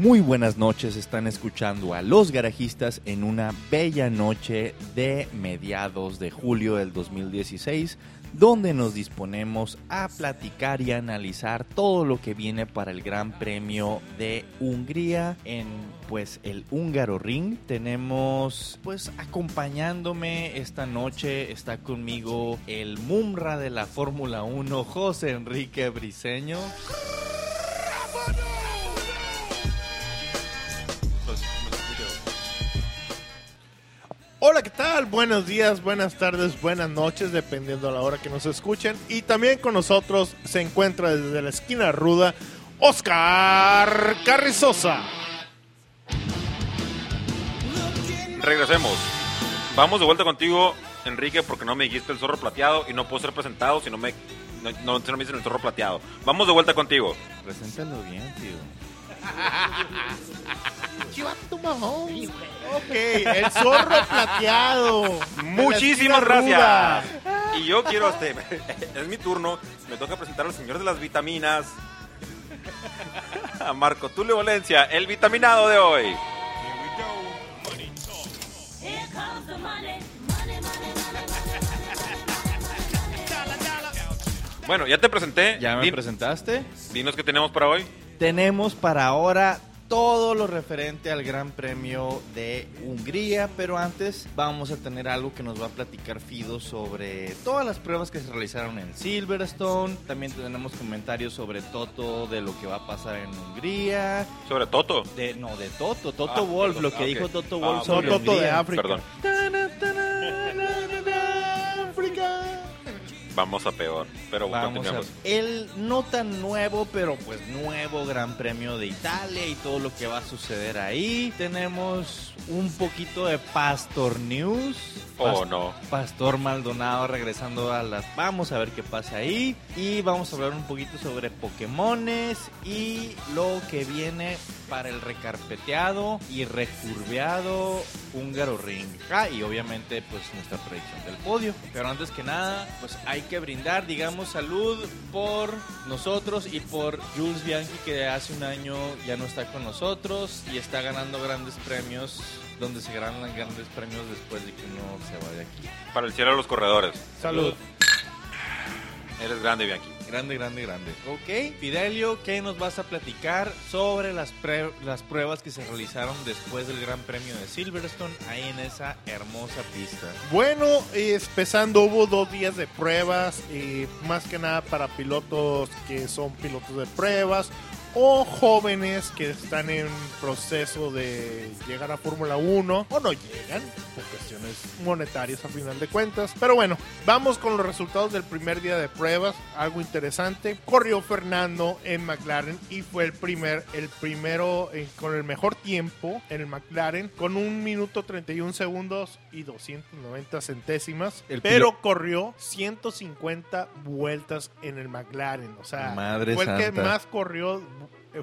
Muy buenas noches, están escuchando a Los Garajistas en una bella noche de mediados de julio del 2016, donde nos disponemos a platicar y analizar todo lo que viene para el Gran Premio de Hungría en pues el Húngaro Ring. Tenemos pues acompañándome esta noche está conmigo el Mumra de la Fórmula 1, José Enrique Briseño. Hola, ¿qué tal? Buenos días, buenas tardes, buenas noches, dependiendo a la hora que nos escuchen. Y también con nosotros se encuentra desde la esquina ruda Oscar Carrizosa. Regresemos. Vamos de vuelta contigo, Enrique, porque no me dijiste el zorro plateado y no puedo ser presentado si no me, no, no- si no me dicen el zorro plateado. Vamos de vuelta contigo. Preséntalo bien, tío. Chivato mamón. Ok, el zorro plateado. Muchísimas gracias. Y yo quiero, este, es mi turno, me toca presentar al señor de las vitaminas, a Marco Tulio Valencia, el vitaminado de hoy. Here comes the money, money, money, money. Bueno, ya te presenté. ¿Ya me Din- presentaste? Dinos qué tenemos para hoy. Tenemos para ahora todo lo referente al Gran Premio de Hungría, pero antes vamos a tener algo que nos va a platicar Fido sobre todas las pruebas que se realizaron en Silverstone. También tenemos comentarios sobre Toto, de lo que va a pasar en Hungría. Sobre Toto. De, no, de Toto, Toto Ah, Wolf, perdón, lo que ah, dijo. Toto Ah, Wolf sobre Toto de Hungría. África. Perdón. Vamos a peor. Pero Vamos a el no tan nuevo, pero pues nuevo Gran Premio de Italia y todo lo que va a suceder ahí. Tenemos un poquito de Pastor News. Oh, no. Pastor Maldonado regresando a las... Vamos a ver qué pasa ahí. Y vamos a hablar un poquito sobre Pokémones y lo que viene para el recarpeteado y recurveado Húngaro Ring. Ah, y obviamente pues nuestra predicción del podio. Pero antes que nada, pues hay que brindar, digamos, salud por nosotros y por Jules Bianchi que hace un año ya no está con nosotros y está ganando grandes premios donde se ganan grandes premios después de que uno se va de aquí. Para el cielo de los corredores. Salud. Eres grande, Bianchi. Grande, grande, grande. Ok, Fidelio, ¿qué nos vas a platicar sobre las, pre- las pruebas que se realizaron después del Gran Premio de Silverstone ahí en esa hermosa pista? Bueno, empezando hubo dos días de pruebas, eh, más que nada para pilotos que son pilotos de pruebas o jóvenes que están en proceso de llegar a Fórmula 1 o no llegan por cuestiones monetarias a final de cuentas. Pero bueno, vamos con los resultados del primer día de pruebas, algo interesante. Corrió Fernando en McLaren y fue el primer el primero eh, con el mejor tiempo en el McLaren con un minuto 31 segundos y 290 centésimas, El pero corrió 150 vueltas en el McLaren, o sea, Madre fue el que más corrió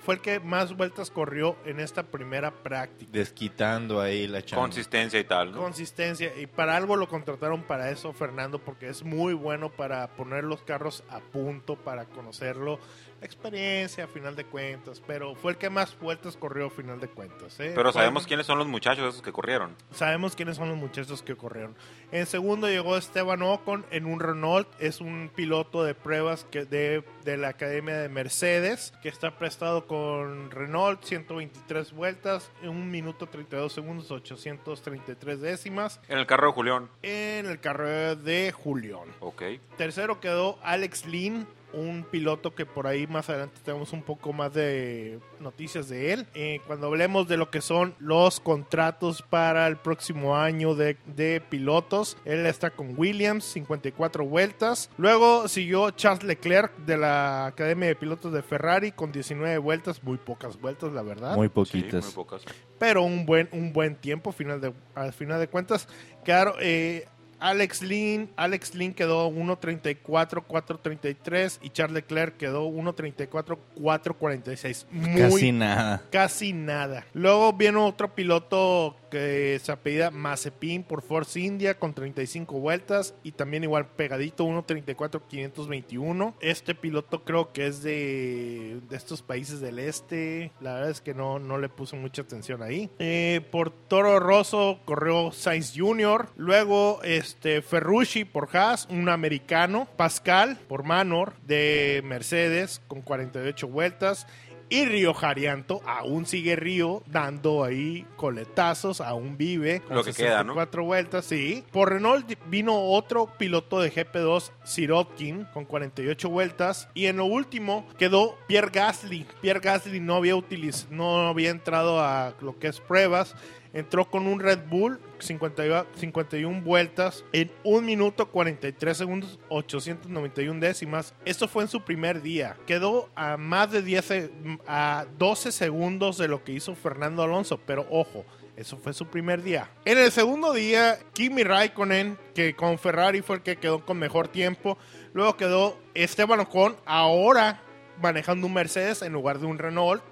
fue el que más vueltas corrió en esta primera práctica. Desquitando ahí la chamba. Consistencia y tal, ¿no? Consistencia y para algo lo contrataron para eso Fernando porque es muy bueno para poner los carros a punto para conocerlo la experiencia a final de cuentas pero fue el que más vueltas corrió a final de cuentas ¿eh? Pero Fue- sabemos quiénes son los muchachos esos que corrieron. sabemos quiénes son los muchachos que corrieron en segundo llegó Esteban Ocon en un Renault es un piloto de pruebas que de, de la academia de Mercedes que está prestado con Renault 123 vueltas en un minuto 32 segundos 833 décimas En el carro de Julián. en el carrera de Julián. Ok. Tercero quedó Alex Lynn, un piloto que por ahí más adelante tenemos un poco más de noticias de él. Eh, cuando hablemos de lo que son los contratos para el próximo año de, de pilotos, él está con Williams, 54 vueltas. Luego siguió Charles Leclerc de la Academia de Pilotos de Ferrari con 19 vueltas, muy pocas vueltas la verdad Muy Sí, poquitas. muy pocas. pero un buen un buen tiempo final de al final de cuentas claro eh, Alex Lynn Alex Lynn quedó 1.34 4.33 y Charles Leclerc quedó 1.34 4.46 muy Casi nada. casi nada luego viene otro piloto que se apellida Mazepin por Force India con 35 vueltas y también igual pegadito 1.34 521. Este piloto creo que es de, de estos países del este. La verdad es que no, no le puse mucha atención ahí. Eh, por Toro Rosso corrió Sainz Jr. Luego este Ferrucci por Haas, un americano. Pascal por Manor de Mercedes con 48 vueltas. Y Río Jarianto, aún sigue Río dando ahí coletazos, aún vive. con Lo que queda, ¿no? 64 vueltas, sí. Por Renault vino otro piloto de GP2, Sirotkin, con 48 vueltas. Y en lo último quedó Pierre Gasly. Pierre Gasly no había, utiliz no había entrado a lo que es pruebas. Entró con un Red Bull, 50 51 vueltas, en 1 minuto 43 segundos, 891 décimas. Esto fue en su primer día. Quedó a más de 10, se- a 12 segundos de lo que hizo Fernando Alonso. Pero ojo, eso fue su primer día. En el segundo día, Kimi Raikkonen, que con Ferrari fue el que quedó con mejor tiempo. Luego quedó Esteban Ocon, ahora manejando un Mercedes en lugar de un Renault,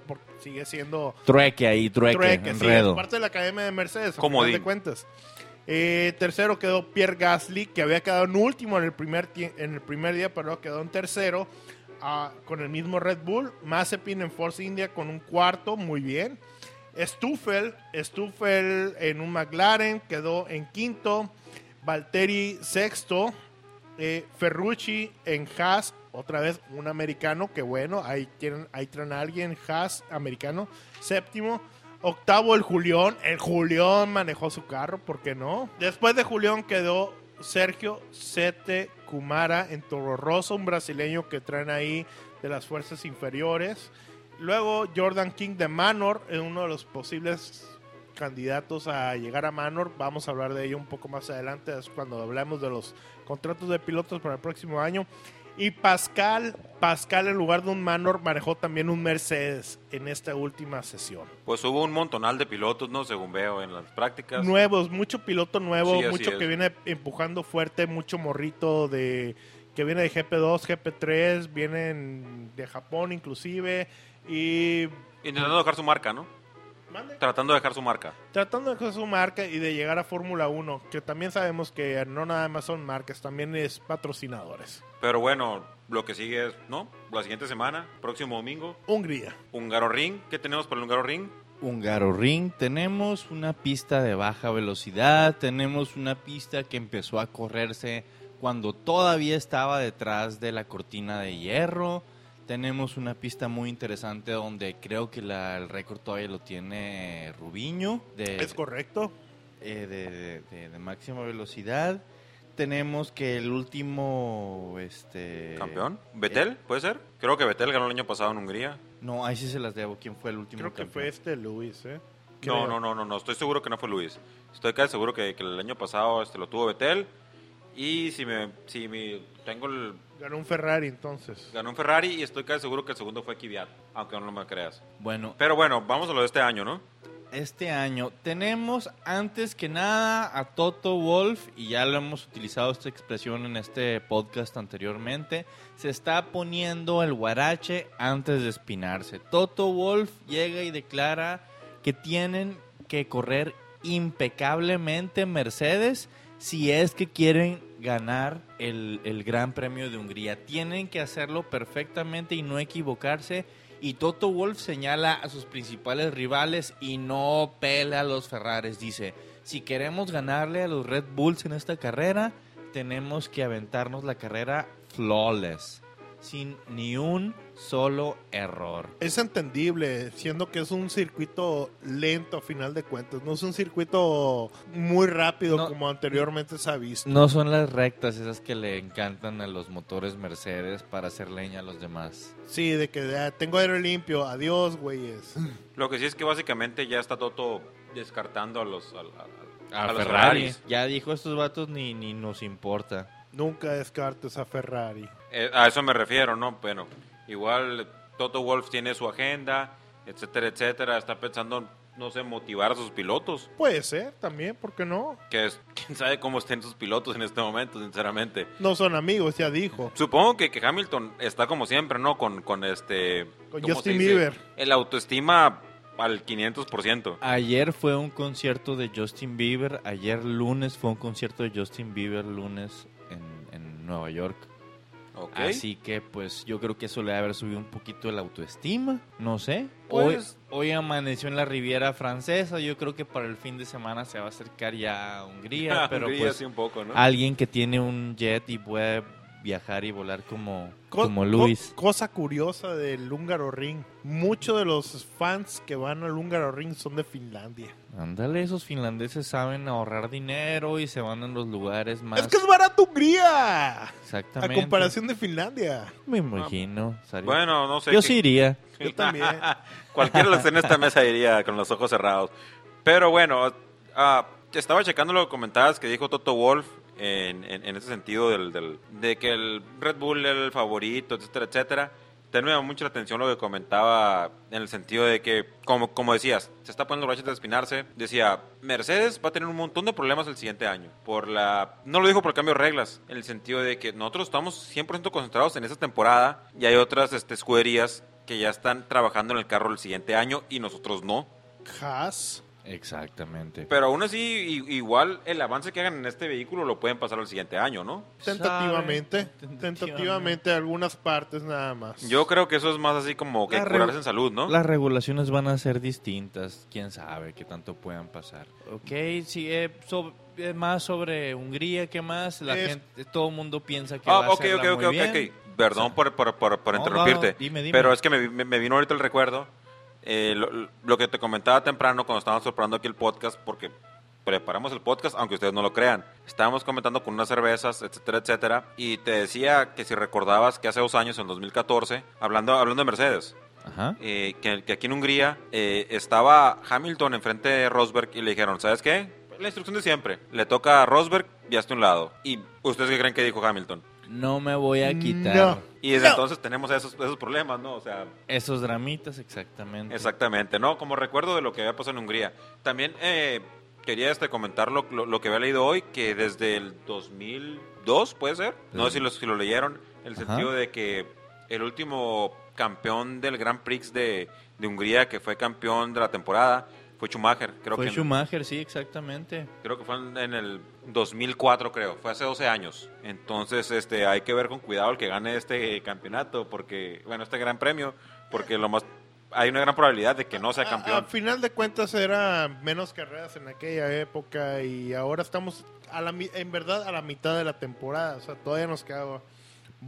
sigue siendo Trueque ahí, trueque, trueque, sí, enredo. es parte de la academia de Mercedes, final de cuentas. Eh, tercero quedó Pierre Gasly, que había quedado en último en el primer, en el primer día, pero quedó en tercero ah, con el mismo Red Bull. Mazepin en Force India con un cuarto, muy bien. Stuffel, Stuffel en un McLaren, quedó en quinto. Valtteri sexto. Eh, Ferrucci en Haas, otra vez un americano, que bueno, ahí tienen, ahí traen a alguien, Haas, americano, séptimo. Octavo el Julián, el Julián manejó su carro, ¿por qué no? Después de Julián quedó Sergio Sete Kumara en Toro Rosso, un brasileño que traen ahí de las fuerzas inferiores. Luego Jordan King de Manor, en uno de los posibles candidatos a llegar a Manor. Vamos a hablar de ello un poco más adelante, es cuando hablemos de los contratos de pilotos para el próximo año. Y Pascal, Pascal en lugar de un Manor manejó también un Mercedes en esta última sesión. Pues hubo un montonal de pilotos, ¿no? Según veo en las prácticas. Nuevos, mucho piloto nuevo, Sí, mucho es. que viene empujando fuerte, mucho morrito de que viene de GP2, GP3, vienen de Japón inclusive y Intentando dejar su marca, ¿no? Mande. Tratando de dejar su marca. tratando de hacer su marca y de llegar a Fórmula 1, que también sabemos que no nada más son marcas, también es patrocinadores. Pero bueno, lo que sigue es, ¿no? La siguiente semana, próximo domingo, Hungría. Húngaro Ring. ¿Qué tenemos para el Húngaro Ring? Húngaro Ring, tenemos una pista de baja velocidad, tenemos una pista que empezó a correrse cuando todavía estaba detrás de la cortina de hierro. Tenemos una pista muy interesante donde creo que la- el récord todavía lo tiene Rubiño de, ¿Es correcto? eh, de, de- de- de máxima velocidad. Tenemos que el último este ¿Campeón? ¿Betel? ¿Puede ser? Creo que Betel ganó el año pasado en Hungría. No, ahí sí se las debo. ¿Quién fue el último Creo que fue este Luis, ¿eh? No, no, no, no, no. Estoy seguro que no fue Luis. Estoy casi seguro que, que el año pasado este, lo tuvo Betel. Y si me, si me tengo el, Ganó un Ferrari entonces. ganó un Ferrari y estoy casi seguro que el segundo fue Kvyat, aunque no me creas. Bueno, Pero bueno, vamos a lo de este año, ¿no? este año tenemos antes que nada a Toto Wolf y ya lo hemos utilizado esta expresión en este podcast anteriormente. Se está poniendo el guarache antes de espinarse. Toto Wolf llega y declara que tienen que correr impecablemente Mercedes si es que quieren ganar el, el Gran Premio de Hungría. Tienen que hacerlo perfectamente y no equivocarse. Y Toto Wolf señala a sus principales rivales y no pela a los Ferraris. Dice, si queremos ganarle a los Red Bulls en esta carrera, tenemos que aventarnos la carrera flawless, sin ni un solo error. Es entendible, siendo que es un circuito lento a final de cuentas. No es un circuito muy rápido No. como anteriormente se ha visto. No son las rectas esas que le encantan a los motores Mercedes para hacer leña a los demás. Sí, de que ah, tengo aire limpio. Adiós, güeyes. Lo que sí es que básicamente ya está Toto descartando a los, a, a- a A los Ferrari. Ferraris. Ya dijo estos vatos ni, ni nos importa. Nunca descartes a Ferrari. Eh, a eso me refiero, ¿no? Bueno, igual Toto Wolf tiene su agenda, etcétera, etcétera. Está pensando, no sé, motivar a sus pilotos. Puede ser también, ¿por qué no? Que es, quién sabe cómo estén sus pilotos en este momento, sinceramente. No son amigos, ya dijo. Supongo que, que Hamilton está como siempre, ¿no? Con, con este... Con ¿cómo Justin? Bieber. El autoestima al 500%. Ayer fue un concierto de Justin Bieber. Ayer lunes fue un concierto de Justin Bieber lunes en, en Nueva York. Así que pues yo creo que eso le debe haber subido un poquito la autoestima. No sé. Pues- Hoy, hoy amaneció en la Riviera Francesa. Yo creo que para el fin de semana se va a acercar ya a Hungría. pero Hungría, pues sí, un poco, ¿no? alguien que tiene un jet y puede viajar y volar como, Co- como co- Luis. cosa curiosa del húngaro ring. Muchos de los fans que van al húngaro ring son de Finlandia. Ándale, esos finlandeses saben ahorrar dinero y se van en los lugares más... Es que es barato Hungría. A Exactamente. comparación de Finlandia. Me imagino. Bueno, no sé. Yo sí iría. Yo también. Cualquiera de los en esta mesa iría con los ojos cerrados. Pero bueno, ah, estaba checando lo que comentabas que dijo Toto Wolf en, en, en ese sentido del, del- de que el Red Bull era el favorito, etcétera, etcétera. También me llamó mucho la atención lo que comentaba en el sentido de que, como, como decías, se está poniendo rachas de espinarse. Decía, Mercedes va a tener un montón de problemas el siguiente año. Por la, no lo dijo por el cambio de reglas, en el sentido de que nosotros estamos 100% concentrados en esta temporada y hay otras este, escuderías que ya están trabajando en el carro el siguiente año y nosotros no. Haas. Exactamente. Pero aún así, igual el avance que hagan en este vehículo lo pueden pasar al siguiente año, ¿no? Tentativamente. Sabe, Tentativamente algunas partes nada más. Yo creo que eso es más así como que curarse en salud, ¿no? Las regulaciones van a ser distintas. Quién sabe qué tanto puedan pasar. Ok, sí, eh, so- eh, más sobre Hungría, ¿qué más? La Es- gente, todo el mundo piensa que Ah, va a ok, hacerla ok, ok, muy ok, bien. Perdón por, por, por, por No, interrumpirte. no, dime, dime. Pero es que me, me- me vino ahorita el recuerdo. Eh, lo, lo que te comentaba temprano cuando estábamos preparando aquí el podcast, porque preparamos el podcast, aunque ustedes no lo crean. Estábamos comentando con unas cervezas, etcétera, etcétera. Y te decía que si recordabas que hace dos años, en 2014, hablando, hablando de Mercedes, Ajá. eh, que, que aquí en Hungría eh, estaba Hamilton enfrente de Rosberg y le dijeron, ¿sabes qué? La instrucción de siempre. Le toca a Rosberg y hazte un lado. ¿Y ustedes qué creen que dijo Hamilton? No me voy a quitar No. Y desde No. entonces tenemos esos, esos problemas, ¿no? O sea, esos dramitas, exactamente. exactamente, ¿no? Como recuerdo de lo que había pasado en Hungría. También eh, quería este, comentar lo, lo- lo que había leído hoy, que desde el 2002, ¿puede ser? No sé si lo, si lo leyeron, en el Ajá. sentido de que el último campeón del Grand Prix de, de Hungría, que fue campeón de la temporada, fue Schumacher. Creo Fue que Schumacher, sí, exactamente. Creo que fue en, en el 2004, creo. Fue hace 12 años. Entonces, este, hay que ver con cuidado el que gane este campeonato, porque, bueno, este gran premio, porque lo más, hay una gran probabilidad de que no sea A- campeón. A, final de cuentas era menos carreras en aquella época y ahora estamos a la, en verdad a la mitad de la temporada. O sea, todavía nos queda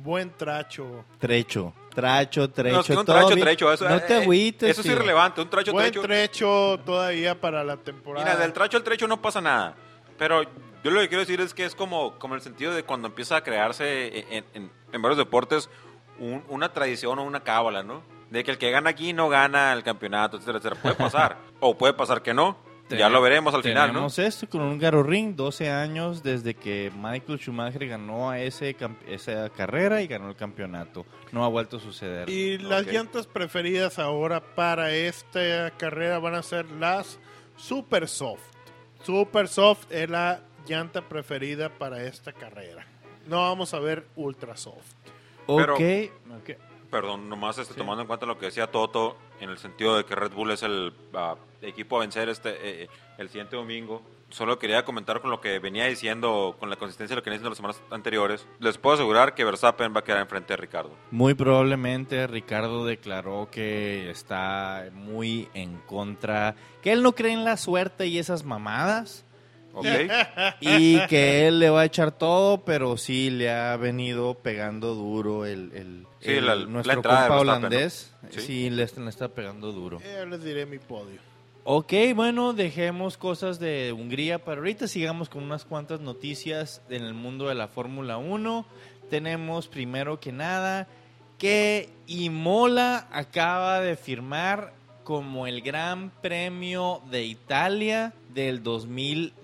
buen tracho. Trecho, tracho, trecho. No, es que un tracho, trecho, eso, no te eh, agüites. Eso es tío. irrelevante, un tracho, buen trecho. trecho todavía para la temporada. Mira, del tracho al trecho no pasa nada. Pero yo lo que quiero decir es que es como, como el sentido de cuando empieza a crearse en, en- en varios deportes un- una tradición o una cábala, ¿no? De que el que gana aquí no gana el campeonato, etcétera, etcétera. Puede pasar. o puede pasar que no. Ya lo veremos al final, ¿no? Tenemos esto con un Garo Ring, 12 años desde que Michael Schumacher ganó a ese esa carrera y ganó el campeonato. No ha vuelto a suceder. Y las Ok. llantas preferidas ahora para esta carrera van a ser las Super Soft. Super Soft es la llanta preferida para esta carrera. No vamos a ver Ultra Soft. Pero- ok, ok. Perdón, nomás este, Sí. tomando en cuenta lo que decía Toto, en el sentido de que Red Bull es el ah, equipo a vencer este eh, el siguiente domingo. Solo quería comentar con lo que venía diciendo, con la consistencia de lo que venía diciendo las semanas anteriores. Les puedo asegurar que Verstappen va a quedar enfrente de Ricardo. Muy probablemente Ricardo declaró que está muy en contra, que él no cree en la suerte y esas mamadas. ¿Ok? y que él le va a echar todo, pero sí le ha venido pegando duro el, el- Sí, el- la- la nuestro entrada compa Verstappen, ¿no? holandés. Sí. Sí, le, está- le está pegando duro. Ya les diré mi podio. Ok, bueno, dejemos cosas de Hungría para ahorita. Sigamos con unas cuantas noticias en el mundo de la Fórmula 1. Tenemos primero que nada que Imola acaba de firmar como el Gran Premio de Italia del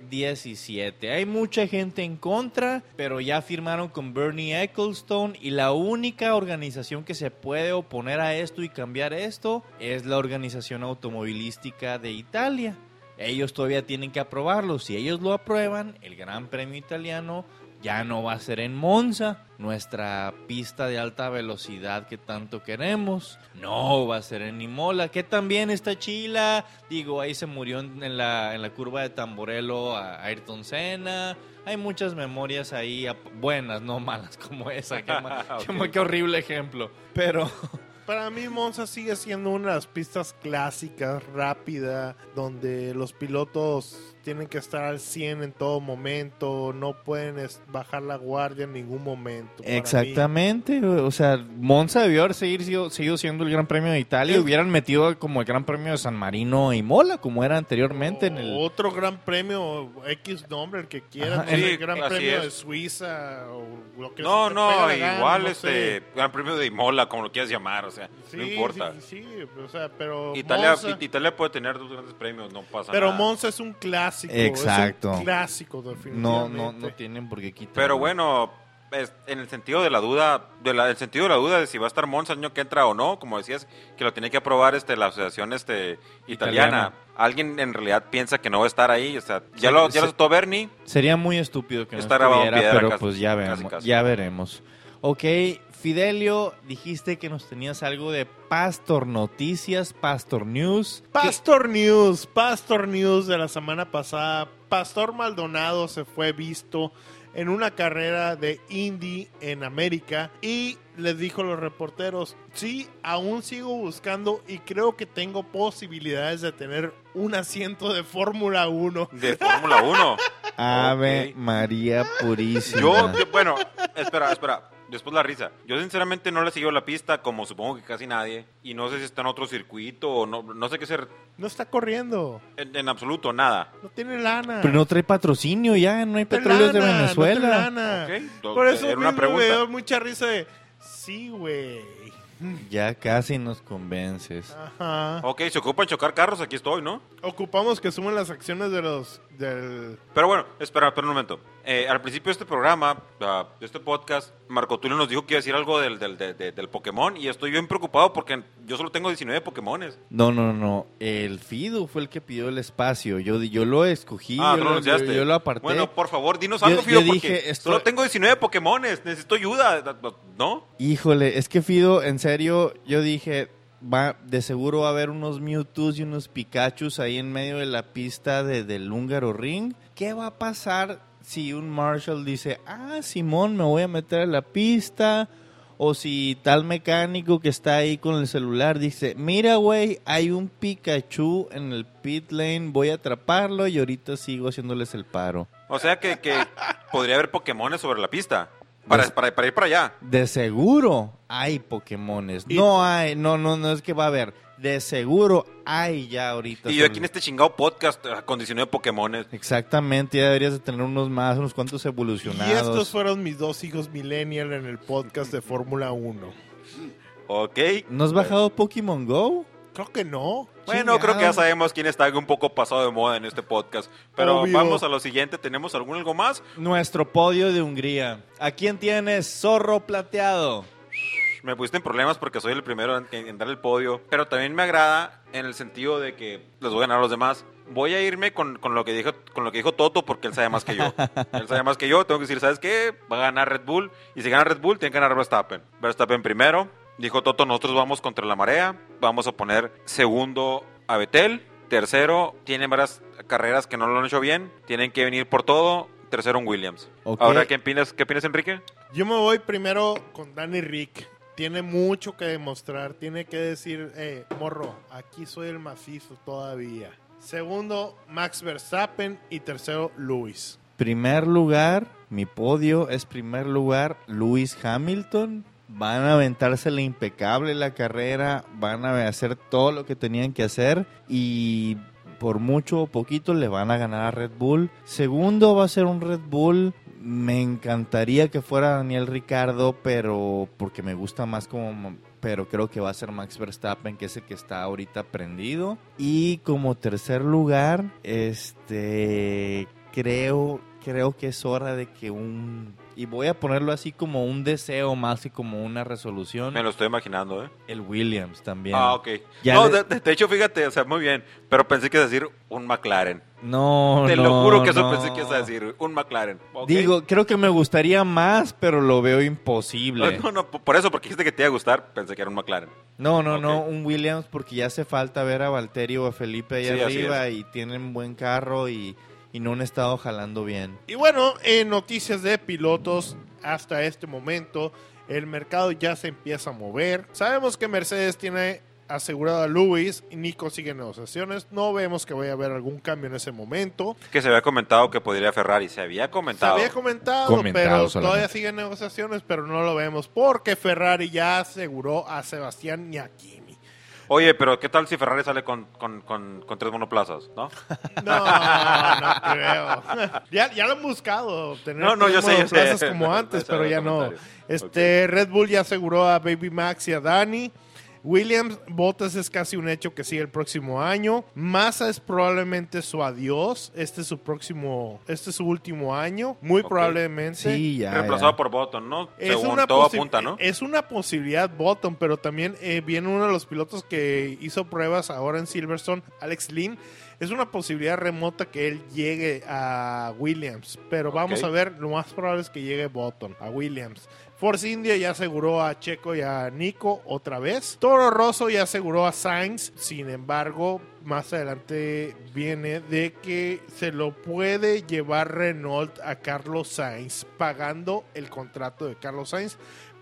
2017. Hay mucha gente en contra, pero ya firmaron con Bernie Ecclestone y la única organización que se puede oponer a esto y cambiar esto es la Organización Automovilística de Italia. Ellos todavía tienen que aprobarlo. Si ellos lo aprueban, el Gran Premio Italiano ya no va a ser en Monza, nuestra pista de alta velocidad que tanto queremos. No va a ser en Imola, que también está chila. Digo, ahí se murió en la, en la curva de Tamborello a Ayrton Senna. Hay muchas memorias ahí buenas, no malas como esa. Qué, qué horrible ejemplo. Pero Para mí Monza sigue siendo una de las pistas clásicas, rápida, donde los pilotos tienen que estar al 100 en todo momento, no pueden bajar la guardia en ningún momento. mí. Exactamente, o sea, Monza debió haber seguir, sido, seguido siendo el Gran Premio de Italia y hubieran metido como el Gran Premio de San Marino y Mola, como era anteriormente en el... Otro gran premio, X nombre, el que quieran, Ajá, el gran premio es. de Suiza o lo que No, no, igual no este sé. Gran Premio de Imola, como lo quieras llamar, o sea, Sí, no importa. Sí, sí, o sea, pero Italia, Monza, Italia puede tener dos grandes premios, no pasa pero nada. Monza es un clásico. Exacto. Es un clásico, No, definitivamente. no, no tienen por qué quitar. Pero bueno, es- en el sentido de la duda, de la, el sentido de la duda de si va a estar Monza el año que entra o no, como decías, que lo tiene que aprobar este la asociación este italiana. Italiana. Alguien en realidad piensa que no va a estar ahí, o sea, ya Sí, lo ya sí. lo aceptó Bernie. Sería muy estúpido que no estuviera, pero casi- pues ya casi, veremos, casi. ya veremos. Ok, Fidelio, dijiste que nos tenías algo de Pastor Noticias, Pastor News. ¿Qué- Pastor News, Pastor News de la semana pasada. Pastor Maldonado se fue visto en una carrera de Indy en América y les dijo a los reporteros, sí, aún sigo buscando y creo que tengo posibilidades de tener un asiento de Fórmula 1. De Fórmula 1. Ave. María Purísima. Yo, yo- bueno, espera, espera. Después la risa. Yo sinceramente no le siguió la pista, como supongo que casi nadie. Y no sé si está en otro circuito o no, no sé qué ser. No está corriendo, En, en absoluto, nada. no tiene lana. Pero no trae patrocinio ya, no hay No petróleos de no Venezuela. tiene lana. Por eso era una mismo me pregunta. dio mucha risa de, sí, güey. Ya casi nos convences. Ajá. Ok, se ocupan chocar carros, aquí estoy, ¿no? Ocupamos que sumen las acciones de los del Pero bueno, espera, espera un momento. Eh, al principio de este programa, ah, de este podcast, Marco Tulio nos dijo que iba a decir algo del, del, de- de- del Pokémon y estoy bien preocupado porque yo solo tengo 19 Pokémones. No, no, no. El Fido fue el que pidió el espacio. Yo, yo lo escogí, ah, yo, tú lo, yo- yo lo aparté. Bueno, por favor, dinos algo, yo Fido, dije, porque estoy- solo tengo 19 Pokémones. Necesito ayuda, ¿no? Híjole, es que Fido, en serio, yo dije, va, de seguro va a haber unos Mewtwo's y unos Pikachus ahí en medio de la pista de, del húngaro ring. ¿Qué va a pasar si un Marshall dice, ah, Simón, me voy a meter a la pista? O si tal mecánico que está ahí con el celular dice, mira, güey, hay un Pikachu en el pit lane, voy a atraparlo y ahorita sigo haciéndoles el paro. O sea que, que podría haber Pokémones sobre la pista. Para, para, para ir para allá. De seguro hay Pokémones. No hay, no, no, no es que va a haber. De seguro hay ya ahorita. Y yo aquí en este chingado podcast con 19 Pokémones. Exactamente, ya deberías de tener unos más, unos cuantos Y evolucionados. estos fueron mis dos hijos millennial en el podcast de Fórmula 1. Ok. ¿No has bajado Pokémon Go? Creo que no. Bueno, creo que ya sabemos quién está un poco pasado de moda en este podcast. Pero Obvio. vamos a lo siguiente. ¿Tenemos algún algo más? Nuestro podio de Hungría. ¿A quién tienes? Zorro plateado. Me pusiste en problemas porque soy el primero en, en dar el podio. Pero también me agrada en el sentido de que les voy a ganar a los demás. Voy a irme con, con lo que dijo con lo que dijo Toto porque él sabe más que yo. él sabe más que yo. Tengo que decir, ¿sabes qué? Va a ganar Red Bull. Y si gana Red Bull, tiene que ganar Verstappen. Verstappen primero. Dijo Toto, nosotros vamos contra la marea. Vamos a poner segundo a Betel. Tercero, tiene varias carreras que no lo han hecho bien. Tienen que venir por todo. Tercero, un Williams. Ahora, ¿qué opinas, ¿qué opinas, Enrique? Yo me voy primero con Danny Rick. Tiene mucho que demostrar. Tiene que decir, eh, morro, aquí soy el macizo todavía. Segundo, Max Verstappen. Y tercero, Luis. Primer lugar, mi podio es primer lugar Lewis Hamilton. Van a aventársela impecable la carrera, van a hacer todo lo que tenían que hacer y por mucho o poquito le van a ganar a Red Bull. Segundo va a ser un Red Bull. Me encantaría que fuera Daniel Ricardo, pero porque me gusta más como pero creo que va a ser Max Verstappen, que es el que está ahorita prendido. Y como tercer lugar, este creo creo que es hora de que un y voy a ponerlo así como un deseo más y como una resolución Me lo estoy imaginando, ¿eh? el Williams también Ah, ok. Ya no, le- de, hecho, fíjate, o sea, muy bien. Pero pensé que iba a decir un McLaren. No, Te no, lo juro que eso no. pensé que ibas a decir. Un McLaren. Digo, creo que me gustaría más, pero lo veo imposible. No, no, por eso, porque dijiste que te iba a gustar, pensé que era un McLaren. No, no, no, un Williams porque ya hace falta ver a Valterio o a Felipe ahí Sí, arriba y tienen buen carro y, y no han estado jalando bien. Y bueno, en noticias de pilotos, hasta este momento, el mercado ya se empieza a mover. Sabemos que Mercedes tiene asegurado a Lewis y Nico sigue negociaciones. No vemos que vaya a haber algún cambio en ese momento. Que se había comentado que podría Ferrari. Se había Se comentado. había comentado, Comentado pero solamente. todavía siguen negociaciones, pero no lo vemos porque Ferrari ya aseguró a Sebastián y a Kimi. Oye, pero ¿qué tal si Ferrari sale con, con, con, con tres monoplazas? ¿No? No, no creo. ya, ya lo han buscado. Tener No, no, yo sé, yo sé. monoplazas como antes, pero ya no. Este, Red Bull ya aseguró a Baby Max y a Dani. Williams, Bottas es casi un hecho que sigue el próximo año. Massa es probablemente su adiós. Este es su próximo, este es su último año. Muy probablemente. Sí, ya. Reemplazado ya. por Button, ¿no? Es Según una, todo apunta, ¿no? es una posibilidad Bottom, pero también eh, viene uno de los pilotos que hizo pruebas ahora en Silverstone, Alex Lynn. Es una posibilidad remota que él llegue a Williams, pero vamos a ver, lo más probable es que llegue Bottom a Williams. Force India ya aseguró a Checo y a Nico otra vez. Toro Rosso ya aseguró a Sainz. Sin embargo, más adelante viene de que se lo puede llevar Renault a Carlos Sainz, pagando el contrato de Carlos Sainz.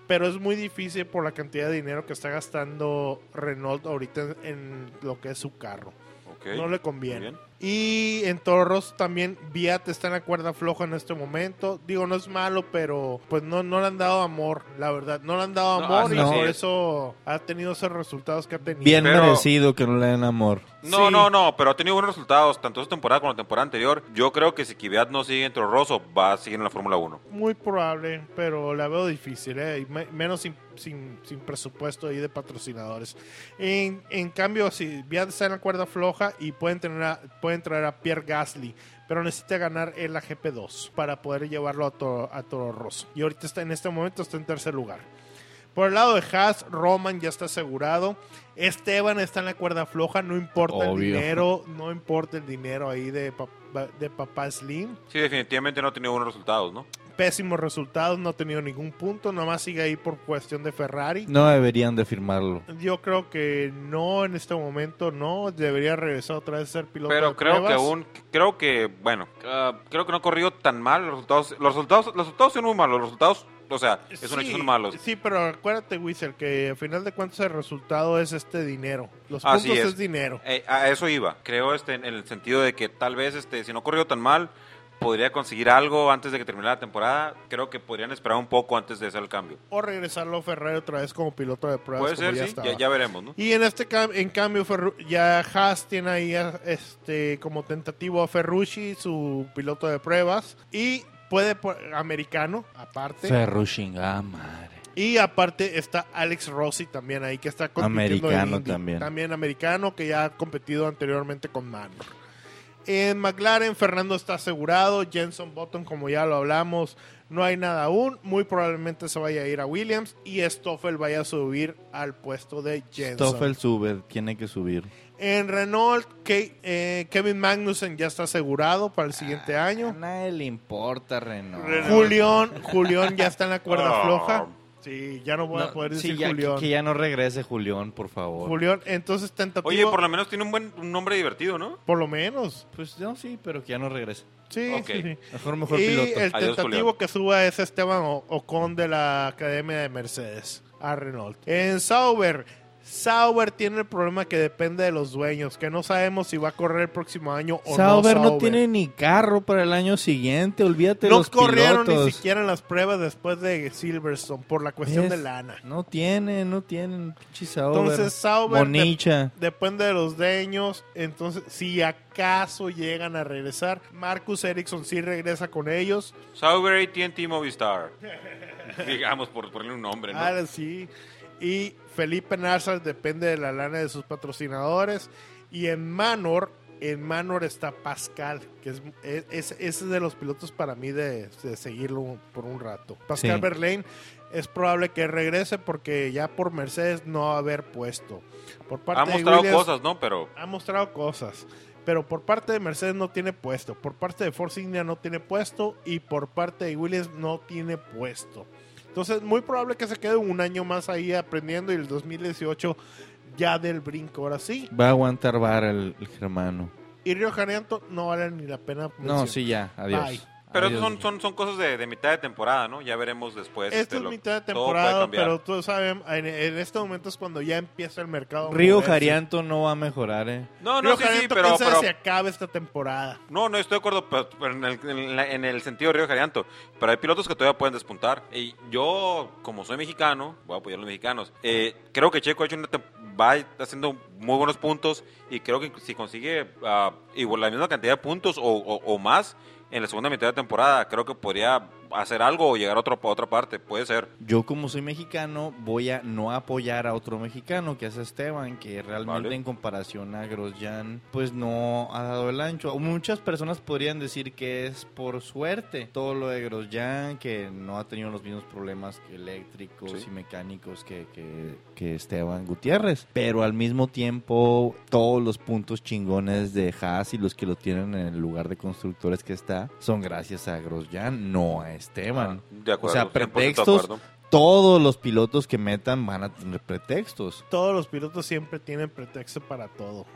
Pero es muy difícil por la cantidad de dinero que está gastando Renault ahorita en, en lo que es su carro. No le conviene. Y en Toro Rosso también Viat está en la cuerda floja en este momento. Digo, no es malo, pero pues no, no le han dado amor, la verdad. No le han dado No, amor y por eso ha tenido esos resultados que ha tenido. Bien Pero- merecido que no le den amor. No, Sí. no, no, pero ha tenido buenos resultados, tanto esta temporada como la temporada anterior. Yo creo que si Kvyat no sigue en Toro Rosso, va a seguir en la Fórmula 1. Muy probable, pero la veo difícil, ¿eh? Y me- menos sin, sin, sin presupuesto ahí de patrocinadores. En, en cambio, si Viat está en la cuerda floja y pueden, tener a- pueden traer a Pierre Gasly, pero necesita ganar en la GP2 para poder llevarlo a, Toro- a Toro Rosso. Y ahorita está en este momento está en tercer lugar. Por el lado de Haas, Roman ya está asegurado. Esteban está en la cuerda floja, no importa el dinero, no importa el dinero ahí de, de papá Slim Sí, definitivamente no ha tenido buenos resultados, ¿no? Pésimos resultados, no ha tenido ningún punto, nomás sigue ahí por cuestión de Ferrari. No deberían de firmarlo. Yo creo que no en este momento, no, debería regresar otra vez a ser piloto Pero de creo que aún, creo que, bueno, ah, creo que no ha corrido tan mal. Los resultados, los resultados, los resultados son muy malos. Los resultados, o sea, es un Sí, hecho, son malos. Sí, pero acuérdate, Whistle, que al final de cuentas el resultado es este dinero. Los Así puntos es. es. dinero. Eh, a eso iba. Creo este, en el sentido de que tal vez, este, si no corrió tan mal, podría conseguir algo antes de que terminara la temporada. Creo que podrían esperar un poco antes de hacer el cambio. O regresarlo a Ferrari otra vez como piloto de pruebas. Puede ser, ya sí. Ya, ya veremos, ¿no? Y en este cam- en cambio Ferru- ya Haas tiene ahí este como tentativo a Ferrucci, su piloto de pruebas y puede americano aparte. Ferruchin, ah, madre. Y aparte está Alex Rossi también ahí que está compitiendo en Americano Indy. también. También americano que ya ha competido anteriormente con Manor. En McLaren Fernando está asegurado, Jenson Button como ya lo hablamos, no hay nada aún, muy probablemente se vaya a ir a Williams y Stoffel vaya a subir al puesto de Jenson. Stoffel sube, tiene que subir. En Renault, Ke- eh, Kevin Magnussen ya está asegurado para el siguiente A año. nadie le importa, Renault. Julián, Julián ya está en la cuerda Oh. floja. Sí, ya no voy a poder sí, decir ya, Julián. Que ya no regrese Julián, por favor. Julián, entonces tentativo. Oye, por lo menos tiene un buen un nombre divertido, ¿no? por lo menos. Pues no, sí, pero que ya no regrese. Sí, Ok. sí, sí. Mejor, mejor Y piloto. el Adiós, tentativo Julián. que suba es Esteban O- Ocon de la Academia de Mercedes a Renault. En Sauber, Sauber tiene el problema que depende de los dueños, que no sabemos si va a correr el próximo año o Sauber no. no tiene ni carro para el año siguiente, olvídate de No los corrieron pilotos. ni siquiera en las pruebas después de Silverstone por la cuestión Es- de lana. No tienen, no tienen, pinche Sauber. Entonces Sauber de- depende de los dueños. Entonces, si acaso llegan a regresar, Marcus Ericsson sí regresa con ellos. Sauber AT&T Movistar. Digamos, por ponerle un nombre, ¿no? Ah, sí. Y Felipe Nasser depende de la lana de sus patrocinadores. Y en Manor, en Manor está Pascal, que es, es, es- de los pilotos para mí de, de seguirlo por un rato. Pascal Sí. Verlaine es probable que regrese porque ya por Mercedes no va a haber puesto. Por parte ha de mostrado Williams, cosas, ¿no? Pero ha mostrado cosas. pero por parte de Mercedes no tiene puesto, por parte de Force India no tiene puesto y por parte de Williams no tiene puesto. Entonces, muy probable que se quede un año más ahí aprendiendo y el 2018 ya del brinco, ahora sí. Va a aguantar vara el, el germano. Y Río Janeanto no vale ni la pena. No, sí, ya. Adiós. Bye. Pero Adiós. son, son, son cosas de, de mitad de temporada, ¿no? Ya veremos después. Esto este, es lo- mitad de todo puede temporada, cambiar. pero tú sabes, en, en este momento es cuando ya empieza el mercado. a Río. Jarianto no va a mejorar, ¿eh? No, no, Río sí, sí, pero... pero- se acaba esta temporada. No, no estoy de acuerdo pero, pero en, el, en la- en el sentido de Río Jarianto. Pero hay pilotos que todavía pueden despuntar. Y yo, como soy mexicano, voy a apoyar a los mexicanos. eh, creo que Checo ha hecho una va haciendo muy buenos puntos. Y creo que si consigue ah, igual la misma cantidad de puntos o, o- o más en la segunda mitad de temporada, creo que podría hacer algo o llegar a, otro, a otra parte. Puede ser. Yo como soy mexicano voy a no apoyar a otro mexicano que es Esteban, que realmente Vale. en comparación a Grosjean pues no ha dado el ancho. Muchas personas podrían decir que es por suerte todo lo de Grosjean, que no ha tenido los mismos problemas eléctricos Sí. y mecánicos que, que, que Esteban Gutiérrez. Pero al mismo tiempo todos los puntos chingones de Haas y los que lo tienen en el lugar de constructores que está son gracias a Grosjean, no a Esteban. De acuerdo. O sea, 100% de pretextos, todos los pilotos que metan van a tener pretextos. Todos los pilotos siempre tienen pretexto para todo.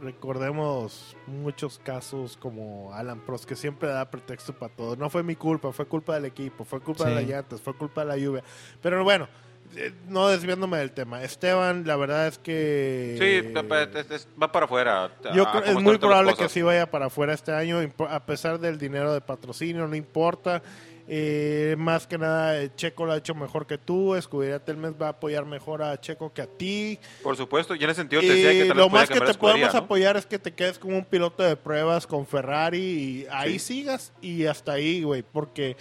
Recordemos muchos casos como Alan Prost, que siempre da pretexto para todo. No fue mi culpa, fue culpa del equipo, fue culpa de las llantas, fue culpa de la lluvia. Pero bueno, no desviándome del tema. Esteban, la verdad es que... Sí, es- es- va para afuera. Yo a creo, cómo es muy probable que sí vaya para afuera este año, a pesar del dinero de patrocinio, no importa. Eh, más que nada, eh, Checo lo ha hecho mejor que tú. Escudería Telmes va a apoyar mejor a Checo que a ti. Por supuesto, y en ese sentido te decía que Y tal lo más que te podemos ¿no? apoyar es que te quedes como un piloto de pruebas con Ferrari y ahí Sí. sigas y hasta ahí, güey, porque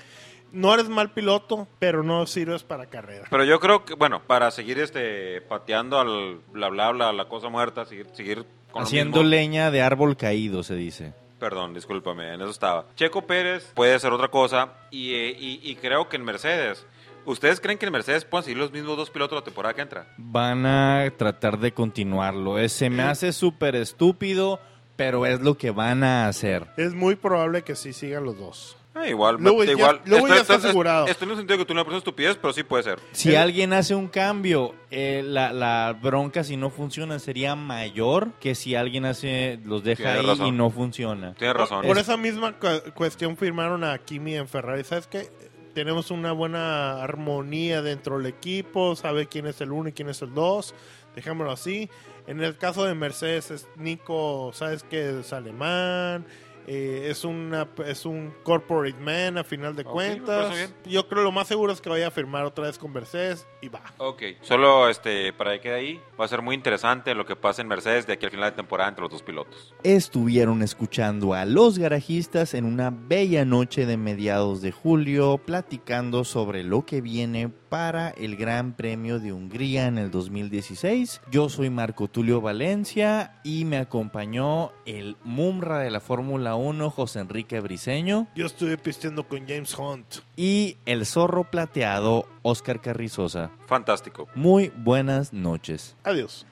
no eres mal piloto, pero no sirves para carrera. Pero yo creo que, bueno, para seguir este pateando al bla bla bla, la cosa muerta, seguir, seguir con lo Haciendo mismo. leña de árbol caído, se dice. Perdón, discúlpame, en eso estaba. Checo Pérez puede ser otra cosa y, eh, y, y creo que en Mercedes. ¿Ustedes creen que en Mercedes pueden seguir los mismos dos pilotos la temporada que entra? Van a tratar de continuarlo. Eh, Se me hace súper estúpido, pero es lo que van a hacer. Es muy probable que sí sigan los dos. Ah, igual, Lewis ya- igual. Ya está estoy- asegurado. Estoy en el sentido de que tú no persona estupidez, pero sí puede ser. Si alguien hace un cambio, eh, la, la bronca si no funciona sería mayor que si alguien hace los deja Tienes ahí razón. y no funciona. Tienes razón. Por esa misma cu- cuestión firmaron a Kimi en Ferrari. ¿Sabes qué? Tenemos una buena armonía dentro del equipo, sabe quién es el uno y quién es el dos, dejémoslo así. En el caso de Mercedes, es Nico, sabes que es alemán, eh, es, una, es un corporate man a final de Ok, me cuentas. Yo creo lo más seguro es que vaya a firmar otra vez con Mercedes y va. Ok, solo este, para que quede ahí, va a ser muy interesante lo que pasa en Mercedes de aquí al final de temporada entre los dos pilotos. Estuvieron escuchando a los garajistas en una bella noche de mediados de julio, platicando sobre lo que viene para el Gran Premio de Hungría en el 2016. Yo soy Marco Tulio Valencia y me acompañó el Mumra de la Fórmula 1, José Enrique Briseño, Yo estuve pisteando con James Hunt. y el zorro plateado, Oscar Carrizosa. Fantástico. Muy buenas noches. Adiós.